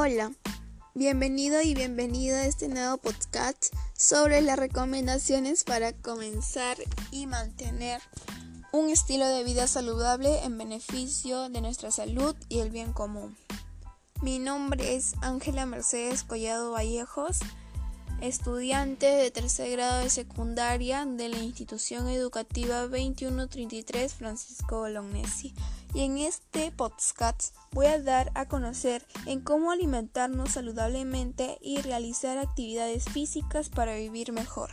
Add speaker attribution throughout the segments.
Speaker 1: Hola, bienvenido y bienvenido a este nuevo podcast sobre las recomendaciones para comenzar y mantener un estilo de vida saludable en beneficio de nuestra salud y el bien común. Mi nombre es Ángela Mercedes Collado Vallejos, estudiante de tercer grado de secundaria de la institución educativa 2133 Francisco Bolognesi y en este podcast voy a dar a conocer en cómo alimentarnos saludablemente y realizar actividades físicas para vivir mejor.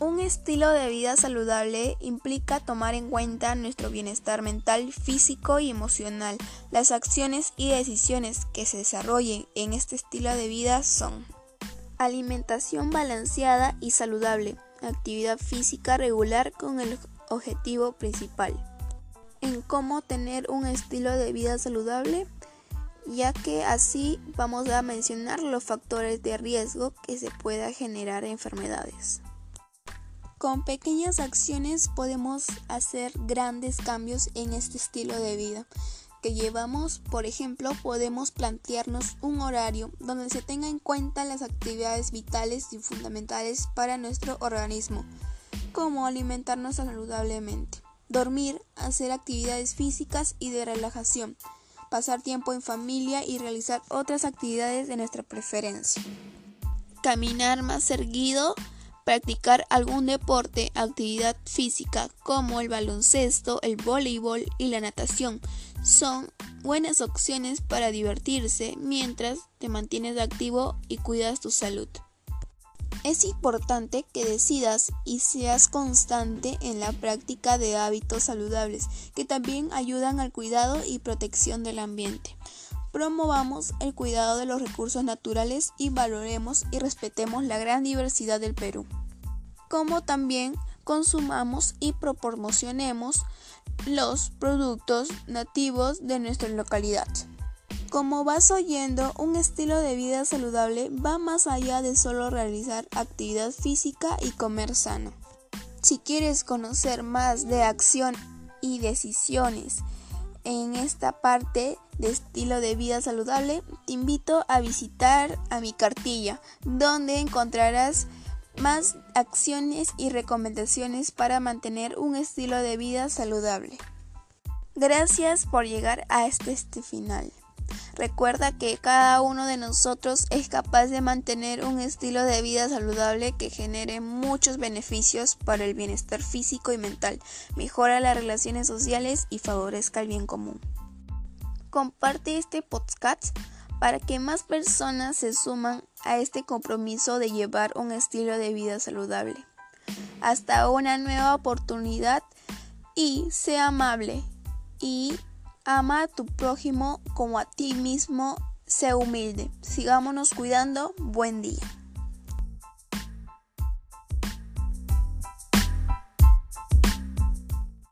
Speaker 1: Un estilo de vida saludable implica tomar en cuenta nuestro bienestar mental, físico y emocional. Las acciones y decisiones que se desarrollen en este estilo de vida son alimentación balanceada y saludable, actividad física regular con el objetivo principal en cómo tener un estilo de vida saludable, ya que así vamos a mencionar los factores de riesgo que se pueda generar enfermedades. Con pequeñas acciones podemos hacer grandes cambios en este estilo de vida que llevamos, por ejemplo, podemos plantearnos un horario donde se tenga en cuenta las actividades vitales y fundamentales para nuestro organismo, como alimentarnos saludablemente dormir, hacer actividades físicas y de relajación, pasar tiempo en familia y realizar otras actividades de nuestra preferencia. Caminar más seguido, practicar algún deporte, actividad física como el baloncesto, el voleibol y la natación son buenas opciones para divertirse mientras te mantienes activo y cuidas tu salud. Es importante que decidas y seas constante en la práctica de hábitos saludables que también ayudan al cuidado y protección del ambiente. Promovamos el cuidado de los recursos naturales y valoremos y respetemos la gran diversidad del Perú. Como también consumamos y promocionemos los productos nativos de nuestra localidad. Como vas oyendo, un estilo de vida saludable va más allá de solo realizar actividad física y comer sano. Si quieres conocer más de acción y decisiones en esta parte de estilo de vida saludable, te invito a visitar a mi cartilla, donde encontrarás más acciones y recomendaciones para mantener un estilo de vida saludable. Gracias por llegar a este, este final. Recuerda que cada uno de nosotros es capaz de mantener un estilo de vida saludable que genere muchos beneficios para el bienestar físico y mental, mejora las relaciones sociales y favorezca el bien común. Comparte este podcast para que más personas se suman a este compromiso de llevar un estilo de vida saludable. Hasta una nueva oportunidad y sea amable y Ama a tu prójimo como a ti mismo. Sé humilde. Sigámonos cuidando. Buen día.